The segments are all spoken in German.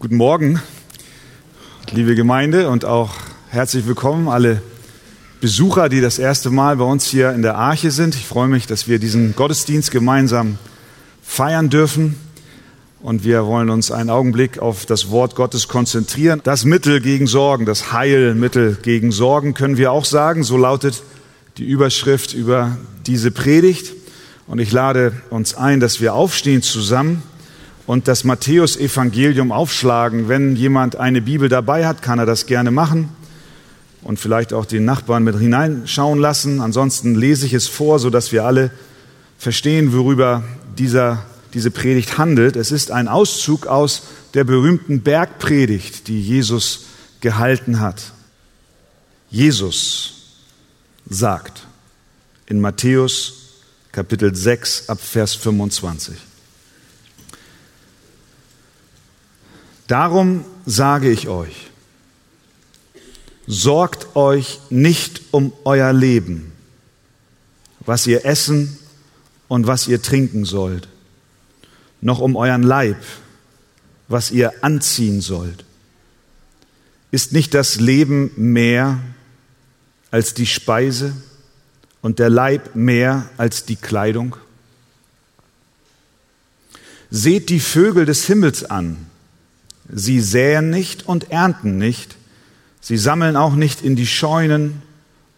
Guten Morgen, liebe Gemeinde und auch herzlich willkommen alle Besucher, die das erste Mal bei uns hier in der Arche sind. Ich freue mich, dass wir diesen Gottesdienst gemeinsam feiern dürfen. Und wir wollen uns einen Augenblick auf das Wort Gottes konzentrieren. Das Mittel gegen Sorgen, das Heilmittel gegen Sorgen können wir auch sagen. So lautet die Überschrift über diese Predigt. Und ich lade uns ein, dass wir aufstehen zusammen und das Matthäusevangelium aufschlagen. Wenn jemand eine Bibel dabei hat, kann er das gerne machen und vielleicht auch den Nachbarn mit hineinschauen lassen. Ansonsten lese ich es vor, sodass wir alle verstehen, worüber dieser, diese Predigt handelt. Es ist ein Auszug aus der berühmten Bergpredigt, die Jesus gehalten hat. Jesus sagt in Matthäus Kapitel 6 ab Vers 25. Darum sage ich euch, sorgt euch nicht um euer Leben, was ihr essen und was ihr trinken sollt, noch um euren Leib, was ihr anziehen sollt. Ist nicht das Leben mehr als die Speise und der Leib mehr als die Kleidung? Seht die Vögel des Himmels an. Sie säen nicht und ernten nicht, Sie sammeln auch nicht in die Scheunen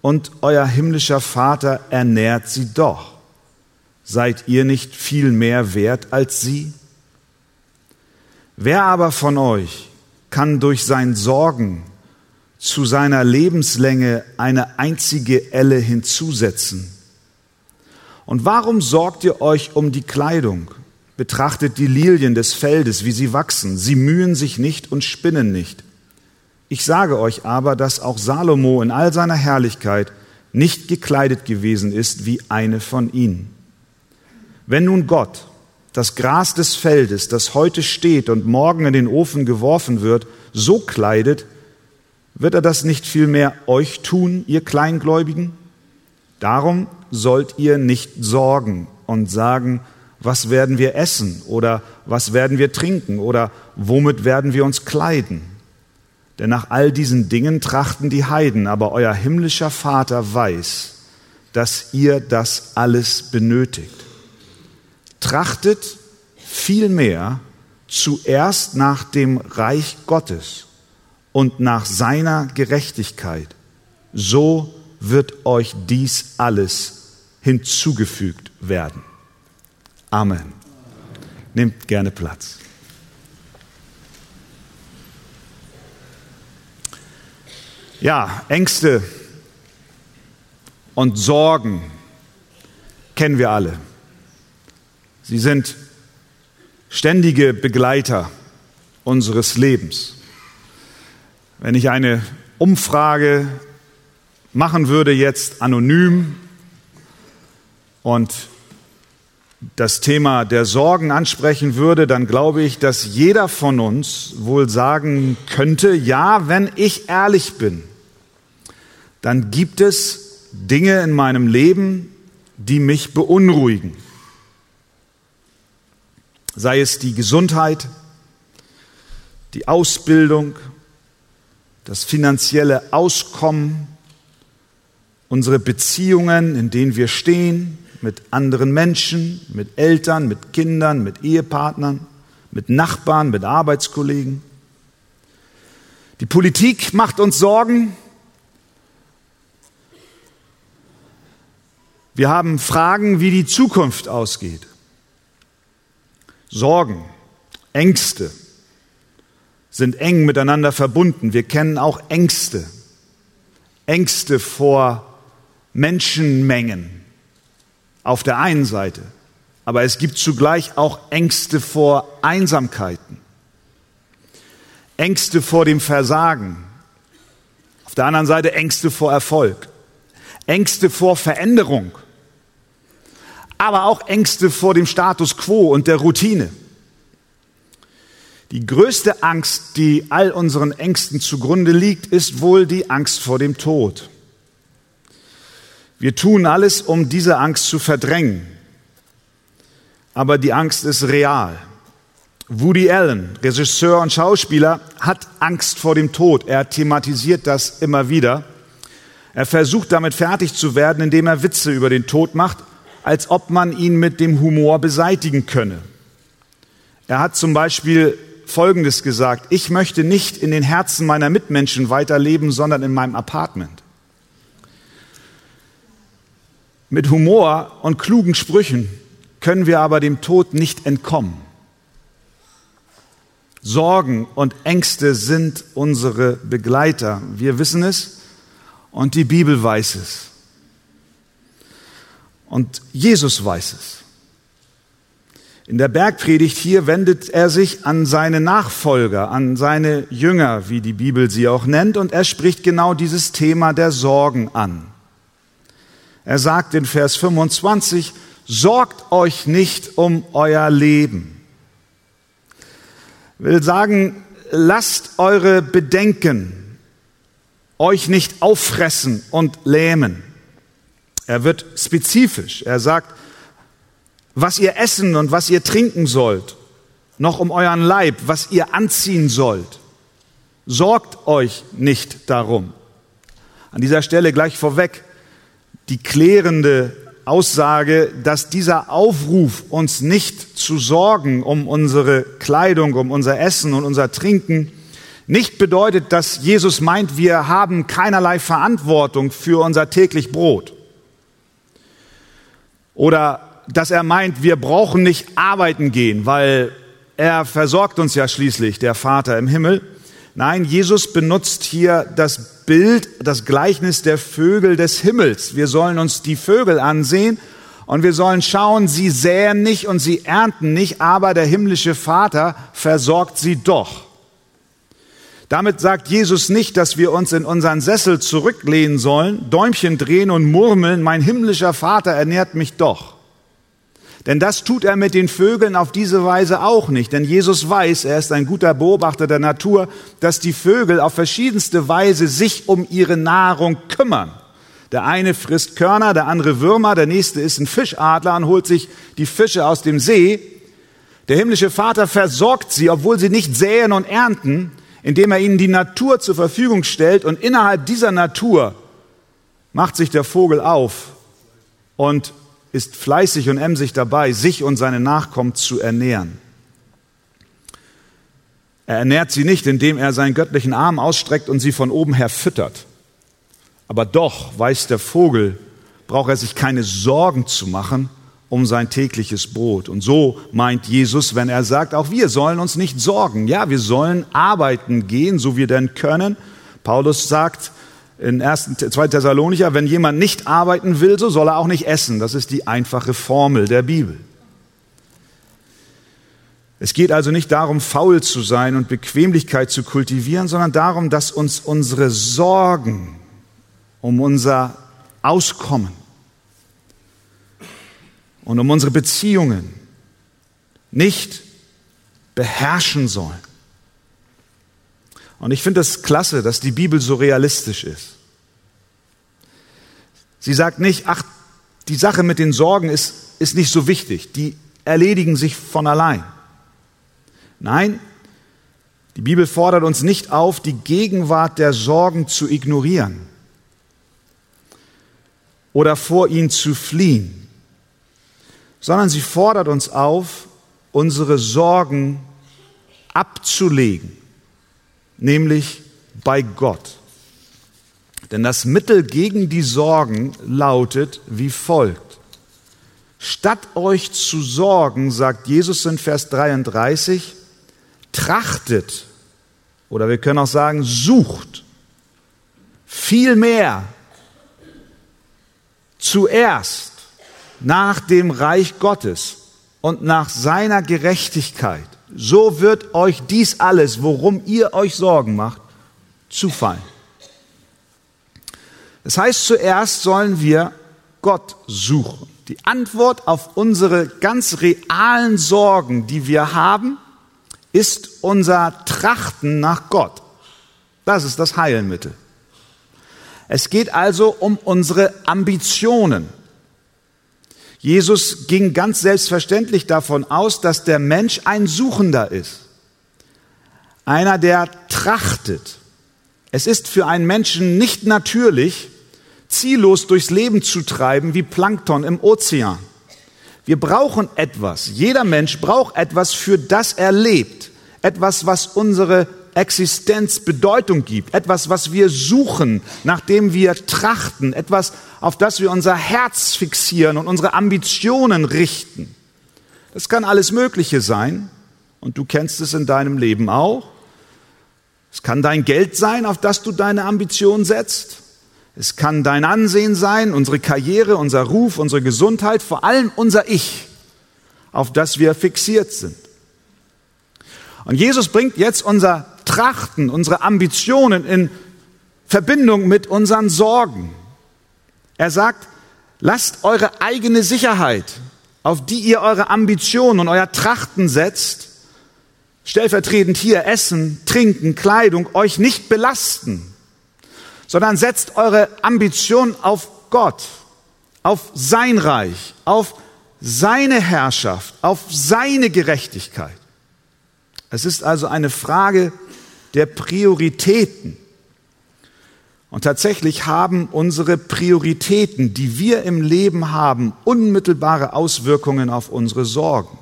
und euer himmlischer Vater ernährt sie doch. Seid ihr nicht viel mehr wert als sie? Wer aber von euch kann durch sein Sorgen zu seiner Lebenslänge eine einzige Elle hinzusetzen? Und warum sorgt ihr euch um die Kleidung? Betrachtet die Lilien des Feldes, wie sie wachsen. Sie mühen sich nicht und spinnen nicht. Ich sage euch aber, dass auch Salomo in all seiner Herrlichkeit nicht gekleidet gewesen ist wie eine von ihnen. Wenn nun Gott das Gras des Feldes, das heute steht und morgen in den Ofen geworfen wird, so kleidet, wird er das nicht vielmehr euch tun, ihr Kleingläubigen? Darum sollt ihr nicht sorgen und sagen, was werden wir essen oder was werden wir trinken oder womit werden wir uns kleiden? Denn nach all diesen Dingen trachten die Heiden, aber euer himmlischer Vater weiß, dass ihr das alles benötigt. Trachtet vielmehr zuerst nach dem Reich Gottes und nach seiner Gerechtigkeit. So wird euch dies alles hinzugefügt werden. Amen. Nehmt gerne Platz. Ja, Ängste und Sorgen kennen wir alle. Sie sind ständige Begleiter unseres Lebens. Wenn ich eine Umfrage machen würde, jetzt anonym und das Thema der Sorgen ansprechen würde, dann glaube ich, dass jeder von uns wohl sagen könnte, ja, wenn ich ehrlich bin, dann gibt es Dinge in meinem Leben, die mich beunruhigen. Sei es die Gesundheit, die Ausbildung, das finanzielle Auskommen, unsere Beziehungen, in denen wir stehen, mit anderen Menschen, mit Eltern, mit Kindern, mit Ehepartnern, mit Nachbarn, mit Arbeitskollegen. Die Politik macht uns Sorgen, Wir haben Fragen, wie die Zukunft ausgeht. Sorgen, Ängste sind eng miteinander verbunden. Wir kennen auch Ängste. Ängste vor Menschenmengen auf der einen Seite. Aber es gibt zugleich auch Ängste vor Einsamkeiten. Ängste vor dem Versagen. Auf der anderen Seite Ängste vor Erfolg. Ängste vor Veränderung aber auch Ängste vor dem Status quo und der Routine. Die größte Angst, die all unseren Ängsten zugrunde liegt, ist wohl die Angst vor dem Tod. Wir tun alles, um diese Angst zu verdrängen. Aber die Angst ist real. Woody Allen, Regisseur und Schauspieler, hat Angst vor dem Tod. Er thematisiert das immer wieder. Er versucht damit fertig zu werden, indem er Witze über den Tod macht, als ob man ihn mit dem Humor beseitigen könne. Er hat zum Beispiel Folgendes gesagt, ich möchte nicht in den Herzen meiner Mitmenschen weiterleben, sondern in meinem Apartment. Mit Humor und klugen Sprüchen können wir aber dem Tod nicht entkommen. Sorgen und Ängste sind unsere Begleiter. Wir wissen es und die Bibel weiß es. Und Jesus weiß es. In der Bergpredigt hier wendet er sich an seine Nachfolger, an seine Jünger, wie die Bibel sie auch nennt, und er spricht genau dieses Thema der Sorgen an. Er sagt in Vers 25, sorgt euch nicht um euer Leben. Ich will sagen, lasst eure Bedenken euch nicht auffressen und lähmen. Er wird spezifisch. Er sagt, was ihr essen und was ihr trinken sollt, noch um euren Leib, was ihr anziehen sollt. Sorgt euch nicht darum. An dieser Stelle gleich vorweg die klärende Aussage, dass dieser Aufruf, uns nicht zu sorgen um unsere Kleidung, um unser Essen und unser Trinken, nicht bedeutet, dass Jesus meint, wir haben keinerlei Verantwortung für unser täglich Brot. Oder dass er meint, wir brauchen nicht arbeiten gehen, weil er versorgt uns ja schließlich, der Vater im Himmel. Nein, Jesus benutzt hier das Bild, das Gleichnis der Vögel des Himmels. Wir sollen uns die Vögel ansehen und wir sollen schauen, sie säen nicht und sie ernten nicht, aber der himmlische Vater versorgt sie doch. Damit sagt Jesus nicht, dass wir uns in unseren Sessel zurücklehnen sollen, Däumchen drehen und murmeln, mein himmlischer Vater ernährt mich doch. Denn das tut er mit den Vögeln auf diese Weise auch nicht. Denn Jesus weiß, er ist ein guter Beobachter der Natur, dass die Vögel auf verschiedenste Weise sich um ihre Nahrung kümmern. Der eine frisst Körner, der andere Würmer, der nächste ist ein Fischadler und holt sich die Fische aus dem See. Der himmlische Vater versorgt sie, obwohl sie nicht säen und ernten, indem er ihnen die Natur zur Verfügung stellt und innerhalb dieser Natur macht sich der Vogel auf und ist fleißig und emsig dabei, sich und seine Nachkommen zu ernähren. Er ernährt sie nicht, indem er seinen göttlichen Arm ausstreckt und sie von oben her füttert. Aber doch weiß der Vogel, braucht er sich keine Sorgen zu machen um sein tägliches Brot. Und so meint Jesus, wenn er sagt, auch wir sollen uns nicht sorgen. Ja, wir sollen arbeiten gehen, so wir denn können. Paulus sagt, in 1. 2. Thessalonicher, wenn jemand nicht arbeiten will, so soll er auch nicht essen. Das ist die einfache Formel der Bibel. Es geht also nicht darum, faul zu sein und Bequemlichkeit zu kultivieren, sondern darum, dass uns unsere Sorgen um unser Auskommen und um unsere Beziehungen nicht beherrschen sollen. Und ich finde es klasse, dass die Bibel so realistisch ist. Sie sagt nicht, ach, die Sache mit den Sorgen ist, ist nicht so wichtig, die erledigen sich von allein. Nein, die Bibel fordert uns nicht auf, die Gegenwart der Sorgen zu ignorieren oder vor ihnen zu fliehen, sondern sie fordert uns auf, unsere Sorgen abzulegen nämlich bei Gott. Denn das Mittel gegen die Sorgen lautet wie folgt. Statt euch zu sorgen, sagt Jesus in Vers 33, trachtet, oder wir können auch sagen, sucht viel mehr zuerst nach dem Reich Gottes und nach seiner Gerechtigkeit so wird euch dies alles, worum ihr euch Sorgen macht, zufallen. Das heißt, zuerst sollen wir Gott suchen. Die Antwort auf unsere ganz realen Sorgen, die wir haben, ist unser Trachten nach Gott. Das ist das Heilmittel. Es geht also um unsere Ambitionen. Jesus ging ganz selbstverständlich davon aus, dass der Mensch ein Suchender ist. Einer, der trachtet. Es ist für einen Menschen nicht natürlich, ziellos durchs Leben zu treiben wie Plankton im Ozean. Wir brauchen etwas. Jeder Mensch braucht etwas, für das er lebt. Etwas, was unsere Existenz Bedeutung gibt. Etwas, was wir suchen, nachdem wir trachten. Etwas, auf das wir unser Herz fixieren und unsere Ambitionen richten. Das kann alles Mögliche sein. Und du kennst es in deinem Leben auch. Es kann dein Geld sein, auf das du deine Ambition setzt. Es kann dein Ansehen sein, unsere Karriere, unser Ruf, unsere Gesundheit, vor allem unser Ich, auf das wir fixiert sind. Und Jesus bringt jetzt unser Trachten, unsere Ambitionen in Verbindung mit unseren Sorgen. Er sagt, lasst eure eigene Sicherheit, auf die ihr eure Ambitionen und euer Trachten setzt, stellvertretend hier Essen, Trinken, Kleidung, euch nicht belasten sondern setzt eure Ambition auf Gott, auf sein Reich, auf seine Herrschaft, auf seine Gerechtigkeit. Es ist also eine Frage der Prioritäten. Und tatsächlich haben unsere Prioritäten, die wir im Leben haben, unmittelbare Auswirkungen auf unsere Sorgen.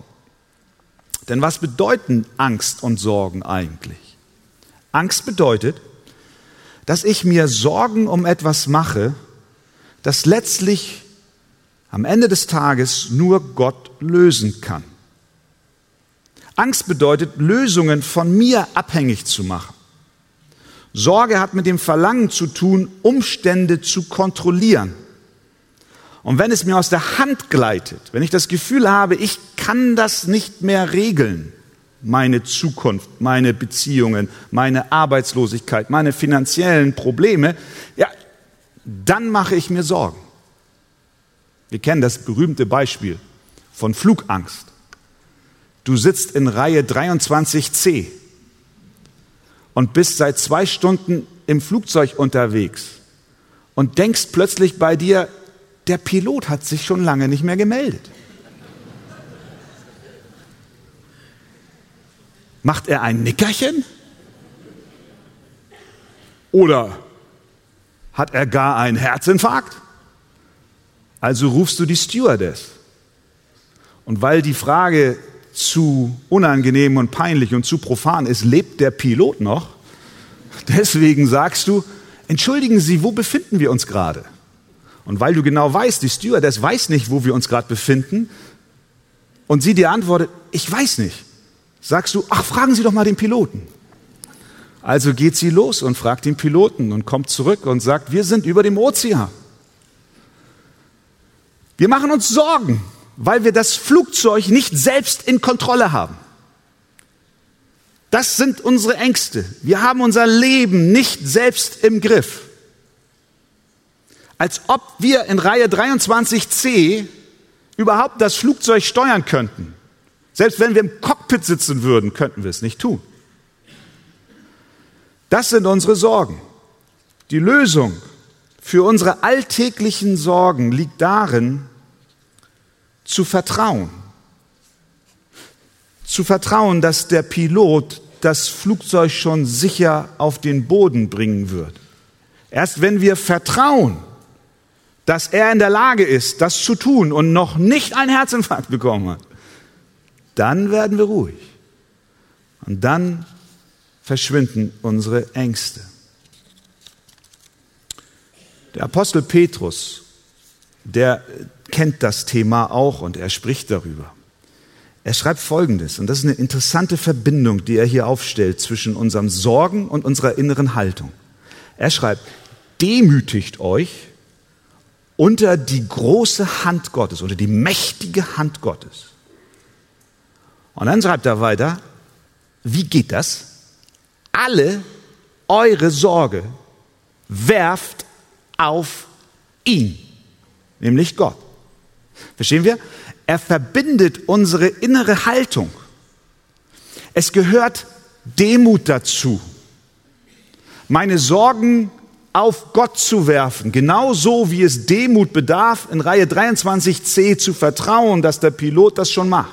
Denn was bedeuten Angst und Sorgen eigentlich? Angst bedeutet, dass ich mir Sorgen um etwas mache, das letztlich am Ende des Tages nur Gott lösen kann. Angst bedeutet, Lösungen von mir abhängig zu machen. Sorge hat mit dem Verlangen zu tun, Umstände zu kontrollieren. Und wenn es mir aus der Hand gleitet, wenn ich das Gefühl habe, ich kann das nicht mehr regeln, meine Zukunft, meine Beziehungen, meine Arbeitslosigkeit, meine finanziellen Probleme, ja, dann mache ich mir Sorgen. Wir kennen das berühmte Beispiel von Flugangst. Du sitzt in Reihe 23c und bist seit zwei Stunden im Flugzeug unterwegs und denkst plötzlich bei dir, der Pilot hat sich schon lange nicht mehr gemeldet. Macht er ein Nickerchen? Oder hat er gar einen Herzinfarkt? Also rufst du die Stewardess. Und weil die Frage zu unangenehm und peinlich und zu profan ist, lebt der Pilot noch? Deswegen sagst du, entschuldigen Sie, wo befinden wir uns gerade? Und weil du genau weißt, die Stewardess weiß nicht, wo wir uns gerade befinden, und sie dir antwortet, ich weiß nicht, sagst du, ach, fragen Sie doch mal den Piloten. Also geht sie los und fragt den Piloten und kommt zurück und sagt, wir sind über dem Ozean. Wir machen uns Sorgen, weil wir das Flugzeug nicht selbst in Kontrolle haben. Das sind unsere Ängste. Wir haben unser Leben nicht selbst im Griff. Als ob wir in Reihe 23c überhaupt das Flugzeug steuern könnten. Selbst wenn wir im Cockpit sitzen würden, könnten wir es nicht tun. Das sind unsere Sorgen. Die Lösung für unsere alltäglichen Sorgen liegt darin, zu vertrauen. Zu vertrauen, dass der Pilot das Flugzeug schon sicher auf den Boden bringen wird. Erst wenn wir vertrauen, dass er in der Lage ist, das zu tun und noch nicht einen Herzinfarkt bekommen hat, dann werden wir ruhig. Und dann verschwinden unsere Ängste. Der Apostel Petrus, der kennt das Thema auch und er spricht darüber. Er schreibt Folgendes, und das ist eine interessante Verbindung, die er hier aufstellt zwischen unserem Sorgen und unserer inneren Haltung. Er schreibt, demütigt euch unter die große Hand Gottes, unter die mächtige Hand Gottes. Und dann schreibt er weiter, wie geht das? Alle eure Sorge werft auf ihn, nämlich Gott. Verstehen wir? Er verbindet unsere innere Haltung. Es gehört Demut dazu. Meine Sorgen auf Gott zu werfen, genauso wie es Demut bedarf, in Reihe 23c zu vertrauen, dass der Pilot das schon macht.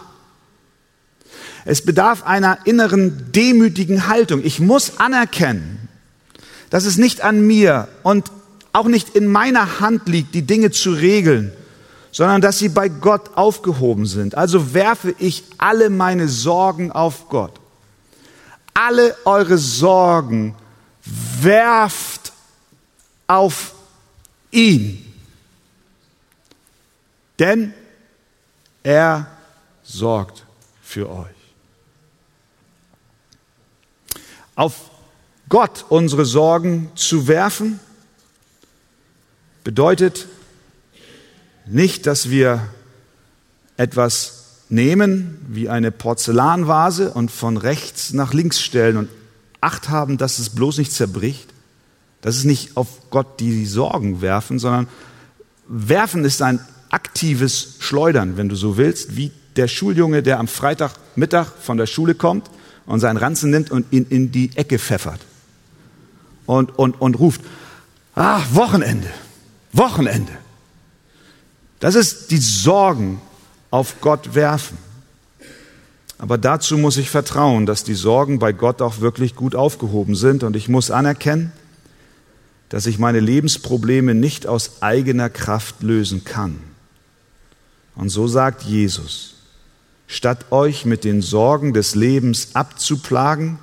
Es bedarf einer inneren demütigen Haltung. Ich muss anerkennen, dass es nicht an mir und auch nicht in meiner Hand liegt, die Dinge zu regeln, sondern dass sie bei Gott aufgehoben sind. Also werfe ich alle meine Sorgen auf Gott. Alle eure Sorgen werft auf ihn. Denn er sorgt für euch. Auf Gott unsere Sorgen zu werfen, bedeutet nicht, dass wir etwas nehmen wie eine Porzellanvase und von rechts nach links stellen und Acht haben, dass es bloß nicht zerbricht. Das ist nicht auf Gott die Sorgen werfen, sondern werfen ist ein aktives Schleudern, wenn du so willst, wie der Schuljunge, der am Freitagmittag von der Schule kommt und seinen Ranzen nimmt und ihn in die Ecke pfeffert und, und, und ruft, ah, Wochenende, Wochenende. Das ist die Sorgen auf Gott werfen. Aber dazu muss ich vertrauen, dass die Sorgen bei Gott auch wirklich gut aufgehoben sind und ich muss anerkennen, dass ich meine Lebensprobleme nicht aus eigener Kraft lösen kann. Und so sagt Jesus, statt euch mit den Sorgen des Lebens abzuplagen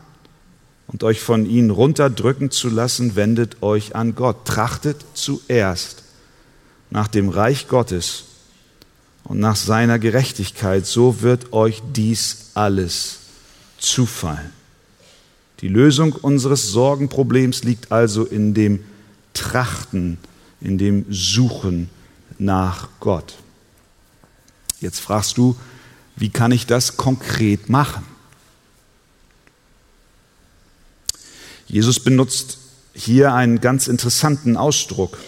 und euch von ihnen runterdrücken zu lassen, wendet euch an Gott. Trachtet zuerst nach dem Reich Gottes und nach seiner Gerechtigkeit, so wird euch dies alles zufallen. Die Lösung unseres Sorgenproblems liegt also in dem Trachten, in dem Suchen nach Gott. Jetzt fragst du, wie kann ich das konkret machen? Jesus benutzt hier einen ganz interessanten Ausdruck.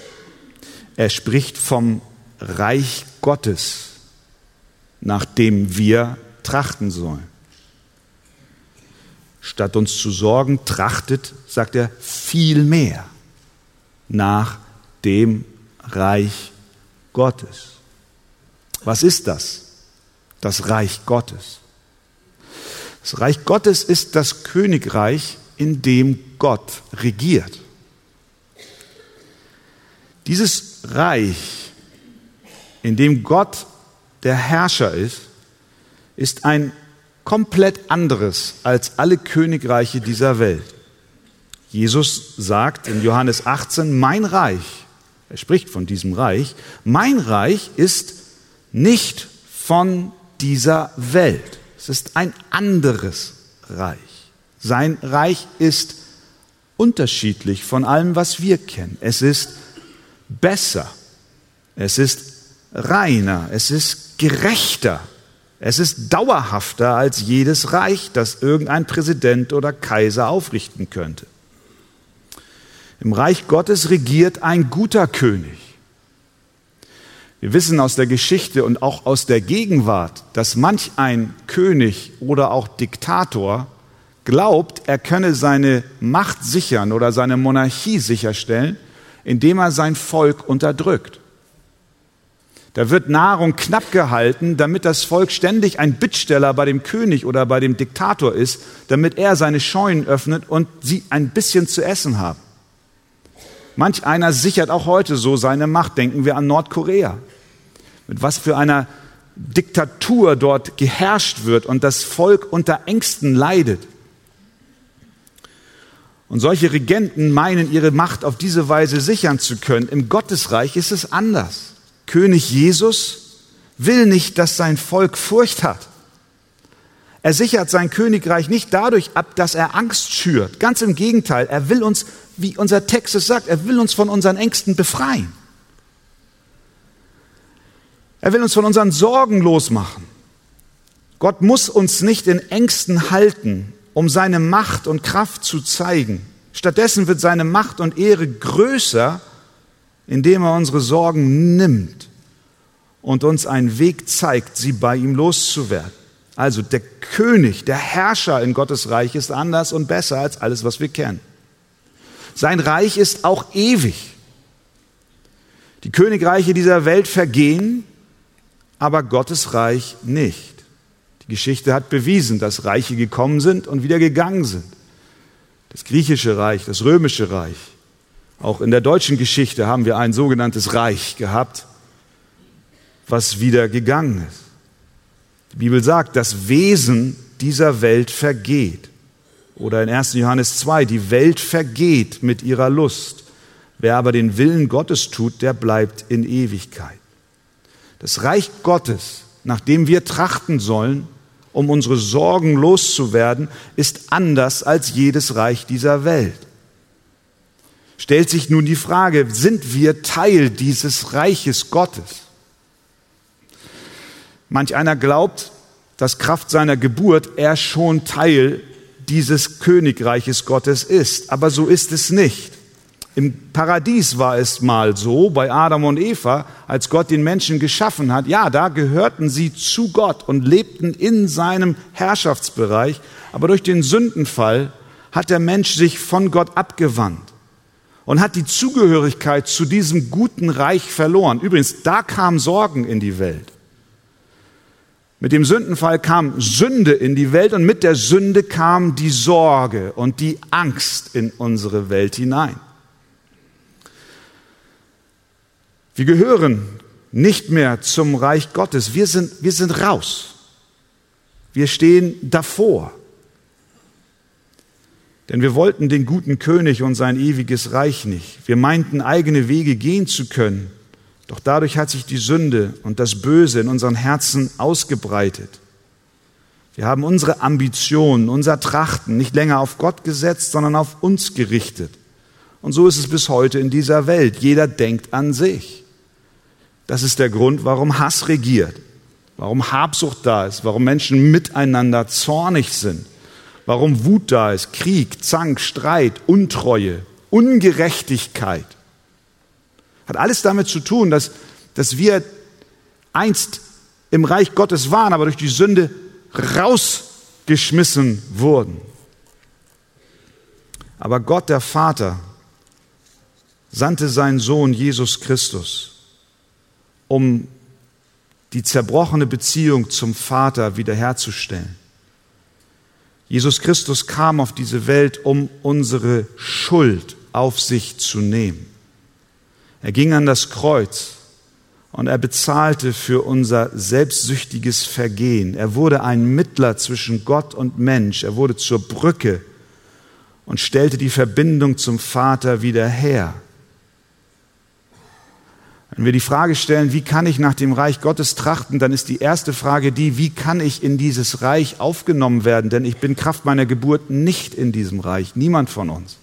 Er spricht vom Reich Gottes, nach dem wir trachten sollen. Statt uns zu sorgen, trachtet, sagt er, viel mehr nach dem Reich Gottes. Was ist das? Das Reich Gottes. Das Reich Gottes ist das Königreich, in dem Gott regiert. Dieses Reich, in dem Gott der Herrscher ist, ist ein komplett anderes als alle Königreiche dieser Welt. Jesus sagt in Johannes 18, mein Reich, er spricht von diesem Reich, mein Reich ist nicht von dieser Welt. Es ist ein anderes Reich. Sein Reich ist unterschiedlich von allem, was wir kennen. Es ist besser, es ist reiner, es ist gerechter, es ist dauerhafter als jedes Reich, das irgendein Präsident oder Kaiser aufrichten könnte. Im Reich Gottes regiert ein guter König. Wir wissen aus der Geschichte und auch aus der Gegenwart, dass manch ein König oder auch Diktator glaubt, er könne seine Macht sichern oder seine Monarchie sicherstellen, indem er sein Volk unterdrückt. Da wird Nahrung knapp gehalten, damit das Volk ständig ein Bittsteller bei dem König oder bei dem Diktator ist, damit er seine Scheunen öffnet und sie ein bisschen zu essen haben. Manch einer sichert auch heute so seine Macht. Denken wir an Nordkorea. Mit was für einer Diktatur dort geherrscht wird und das Volk unter Ängsten leidet. Und solche Regenten meinen, ihre Macht auf diese Weise sichern zu können. Im Gottesreich ist es anders. König Jesus will nicht, dass sein Volk Furcht hat. Er sichert sein Königreich nicht dadurch ab, dass er Angst schürt. Ganz im Gegenteil, er will uns, wie unser Text es sagt, er will uns von unseren Ängsten befreien. Er will uns von unseren Sorgen losmachen. Gott muss uns nicht in Ängsten halten, um seine Macht und Kraft zu zeigen. Stattdessen wird seine Macht und Ehre größer, indem er unsere Sorgen nimmt und uns einen Weg zeigt, sie bei ihm loszuwerden. Also der König, der Herrscher in Gottes Reich ist anders und besser als alles, was wir kennen. Sein Reich ist auch ewig. Die Königreiche dieser Welt vergehen, aber Gottes Reich nicht. Die Geschichte hat bewiesen, dass Reiche gekommen sind und wieder gegangen sind. Das griechische Reich, das römische Reich. Auch in der deutschen Geschichte haben wir ein sogenanntes Reich gehabt, was wieder gegangen ist. Die Bibel sagt, das Wesen dieser Welt vergeht. Oder in 1. Johannes 2, die Welt vergeht mit ihrer Lust. Wer aber den Willen Gottes tut, der bleibt in Ewigkeit. Das Reich Gottes, nach dem wir trachten sollen, um unsere Sorgen loszuwerden, ist anders als jedes Reich dieser Welt. Stellt sich nun die Frage, sind wir Teil dieses Reiches Gottes? Manch einer glaubt, dass Kraft seiner Geburt er schon Teil dieses Königreiches Gottes ist. Aber so ist es nicht. Im Paradies war es mal so, bei Adam und Eva, als Gott den Menschen geschaffen hat. Ja, da gehörten sie zu Gott und lebten in seinem Herrschaftsbereich. Aber durch den Sündenfall hat der Mensch sich von Gott abgewandt und hat die Zugehörigkeit zu diesem guten Reich verloren. Übrigens, da kamen Sorgen in die Welt. Mit dem Sündenfall kam Sünde in die Welt und mit der Sünde kam die Sorge und die Angst in unsere Welt hinein. Wir gehören nicht mehr zum Reich Gottes. Wir sind, wir sind raus. Wir stehen davor. Denn wir wollten den guten König und sein ewiges Reich nicht. Wir meinten, eigene Wege gehen zu können. Doch dadurch hat sich die Sünde und das Böse in unseren Herzen ausgebreitet. Wir haben unsere Ambitionen, unser Trachten nicht länger auf Gott gesetzt, sondern auf uns gerichtet. Und so ist es bis heute in dieser Welt. Jeder denkt an sich. Das ist der Grund, warum Hass regiert, warum Habsucht da ist, warum Menschen miteinander zornig sind, warum Wut da ist, Krieg, Zank, Streit, Untreue, Ungerechtigkeit. Hat alles damit zu tun, dass, dass wir einst im Reich Gottes waren, aber durch die Sünde rausgeschmissen wurden. Aber Gott der Vater sandte seinen Sohn Jesus Christus, um die zerbrochene Beziehung zum Vater wiederherzustellen. Jesus Christus kam auf diese Welt, um unsere Schuld auf sich zu nehmen. Er ging an das Kreuz und er bezahlte für unser selbstsüchtiges Vergehen. Er wurde ein Mittler zwischen Gott und Mensch. Er wurde zur Brücke und stellte die Verbindung zum Vater wieder her. Wenn wir die Frage stellen, wie kann ich nach dem Reich Gottes trachten, dann ist die erste Frage die, wie kann ich in dieses Reich aufgenommen werden? Denn ich bin Kraft meiner Geburt nicht in diesem Reich, niemand von uns.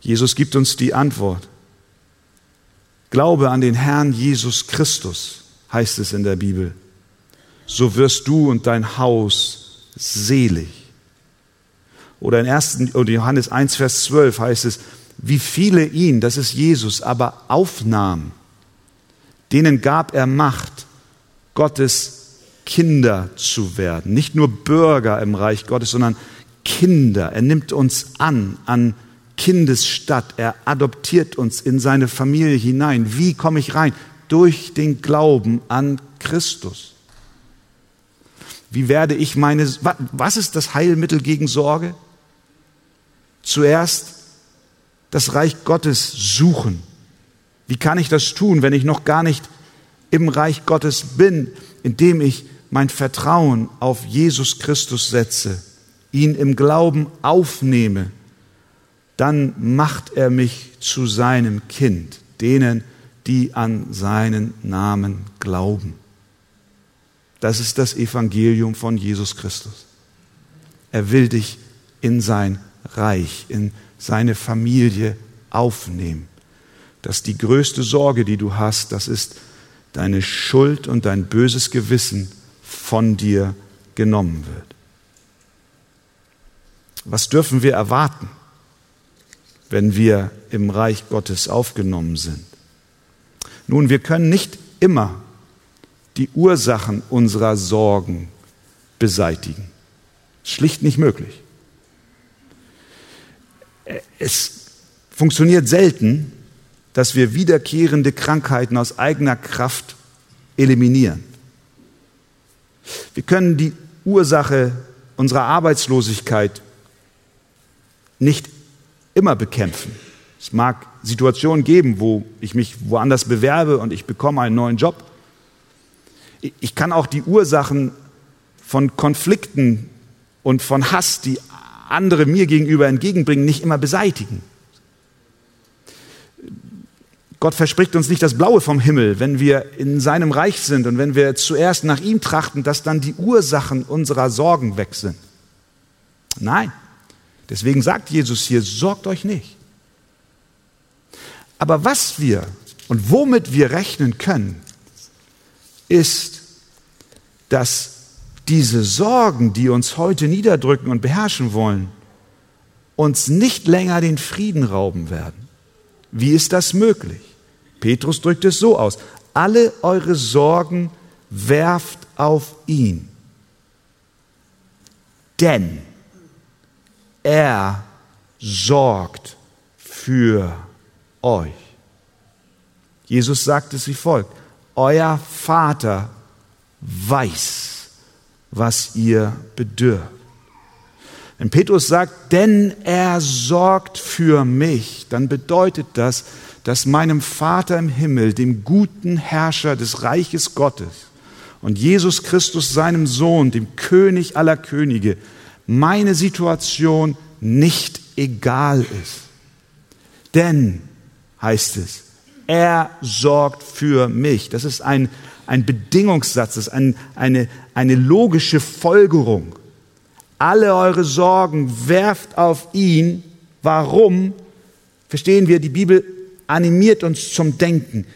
Jesus gibt uns die Antwort. Glaube an den Herrn Jesus Christus, heißt es in der Bibel. So wirst du und dein Haus selig. Oder in 1. Oder Johannes 1, Vers 12 heißt es, wie viele ihn, das ist Jesus, aber aufnahmen, denen gab er Macht, Gottes Kinder zu werden. Nicht nur Bürger im Reich Gottes, sondern Kinder. Er nimmt uns an, an Kindesstadt. Er adoptiert uns in seine Familie hinein. Wie komme ich rein? Durch den Glauben an Christus. Wie werde ich meine, was ist das Heilmittel gegen Sorge? Zuerst das Reich Gottes suchen. Wie kann ich das tun, wenn ich noch gar nicht im Reich Gottes bin, indem ich mein Vertrauen auf Jesus Christus setze, ihn im Glauben aufnehme dann macht er mich zu seinem Kind, denen, die an seinen Namen glauben. Das ist das Evangelium von Jesus Christus. Er will dich in sein Reich, in seine Familie aufnehmen. Dass die größte Sorge, die du hast, das ist deine Schuld und dein böses Gewissen von dir genommen wird. Was dürfen wir erwarten? wenn wir im Reich Gottes aufgenommen sind. Nun, wir können nicht immer die Ursachen unserer Sorgen beseitigen. Schlicht nicht möglich. Es funktioniert selten, dass wir wiederkehrende Krankheiten aus eigener Kraft eliminieren. Wir können die Ursache unserer Arbeitslosigkeit nicht immer bekämpfen. Es mag Situationen geben, wo ich mich woanders bewerbe und ich bekomme einen neuen Job. Ich kann auch die Ursachen von Konflikten und von Hass, die andere mir gegenüber entgegenbringen, nicht immer beseitigen. Gott verspricht uns nicht das Blaue vom Himmel, wenn wir in seinem Reich sind und wenn wir zuerst nach ihm trachten, dass dann die Ursachen unserer Sorgen weg sind. Nein. Deswegen sagt Jesus hier, sorgt euch nicht. Aber was wir und womit wir rechnen können, ist, dass diese Sorgen, die uns heute niederdrücken und beherrschen wollen, uns nicht länger den Frieden rauben werden. Wie ist das möglich? Petrus drückt es so aus. Alle eure Sorgen werft auf ihn. Denn er sorgt für euch. Jesus sagt es wie folgt. Euer Vater weiß, was ihr bedürft. Wenn Petrus sagt, denn er sorgt für mich, dann bedeutet das, dass meinem Vater im Himmel, dem guten Herrscher des Reiches Gottes und Jesus Christus, seinem Sohn, dem König aller Könige, meine Situation nicht egal ist. Denn, heißt es, er sorgt für mich. Das ist ein, ein Bedingungssatz, ist ein, eine, eine logische Folgerung. Alle eure Sorgen werft auf ihn. Warum? Verstehen wir, die Bibel animiert uns zum Denken,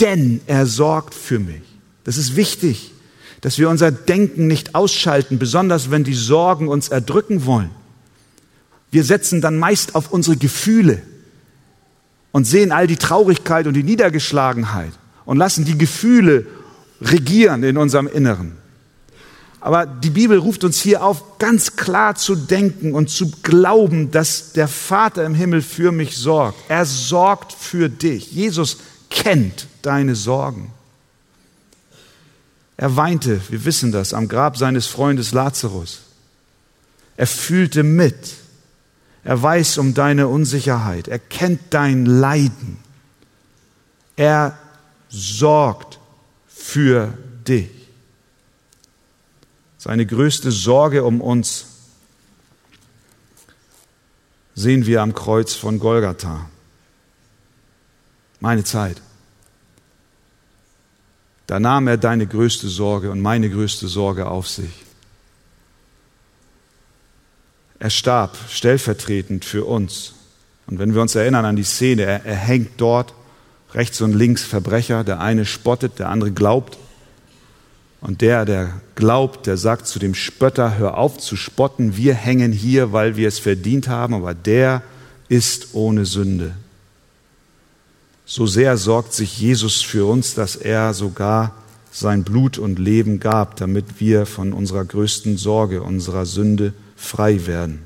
denn er sorgt für mich. Das ist wichtig, dass wir unser Denken nicht ausschalten, besonders wenn die Sorgen uns erdrücken wollen. Wir setzen dann meist auf unsere Gefühle und sehen all die Traurigkeit und die Niedergeschlagenheit und lassen die Gefühle regieren in unserem Inneren. Aber die Bibel ruft uns hier auf, ganz klar zu denken und zu glauben, dass der Vater im Himmel für mich sorgt. Er sorgt für dich. Jesus kennt deine Sorgen. Er weinte, wir wissen das, am Grab seines Freundes Lazarus. Er fühlte mit. Er weiß um deine Unsicherheit. Er kennt dein Leiden. Er sorgt für dich. Seine größte Sorge um uns sehen wir am Kreuz von Golgatha. Meine Zeit. Da nahm er deine größte Sorge und meine größte Sorge auf sich. Er starb stellvertretend für uns. Und wenn wir uns erinnern an die Szene, er, er hängt dort, rechts und links Verbrecher, der eine spottet, der andere glaubt. Und der, der glaubt, der sagt zu dem Spötter, hör auf zu spotten, wir hängen hier, weil wir es verdient haben, aber der ist ohne Sünde. So sehr sorgt sich Jesus für uns, dass er sogar sein Blut und Leben gab, damit wir von unserer größten Sorge, unserer Sünde frei werden.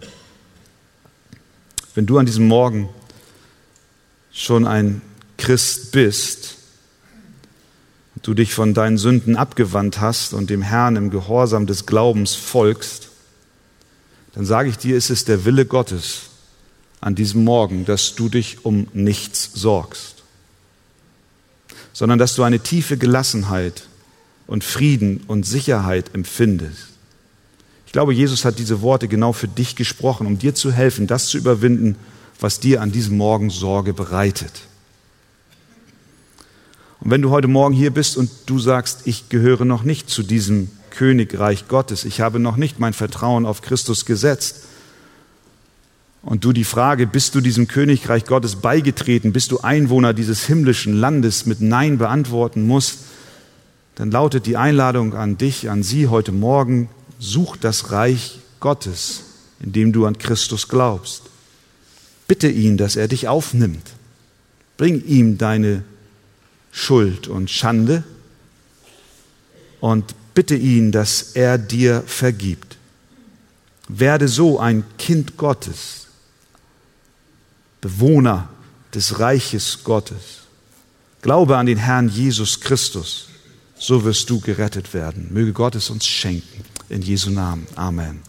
Wenn du an diesem Morgen schon ein Christ bist, du dich von deinen Sünden abgewandt hast und dem Herrn im Gehorsam des Glaubens folgst, dann sage ich dir, ist es der Wille Gottes an diesem Morgen, dass du dich um nichts sorgst, sondern dass du eine tiefe Gelassenheit und Frieden und Sicherheit empfindest. Ich glaube, Jesus hat diese Worte genau für dich gesprochen, um dir zu helfen, das zu überwinden, was dir an diesem Morgen Sorge bereitet. Und wenn du heute Morgen hier bist und du sagst, ich gehöre noch nicht zu diesem Königreich Gottes, ich habe noch nicht mein Vertrauen auf Christus gesetzt, und du die Frage, bist du diesem Königreich Gottes beigetreten, bist du Einwohner dieses himmlischen Landes mit Nein beantworten musst, dann lautet die Einladung an dich, an sie heute Morgen, such das Reich Gottes, in dem du an Christus glaubst. Bitte ihn, dass er dich aufnimmt. Bring ihm deine Schuld und Schande und bitte ihn, dass er dir vergibt. Werde so ein Kind Gottes, Bewohner des Reiches Gottes. Glaube an den Herrn Jesus Christus, so wirst du gerettet werden. Möge Gott es uns schenken. In Jesu Namen. Amen.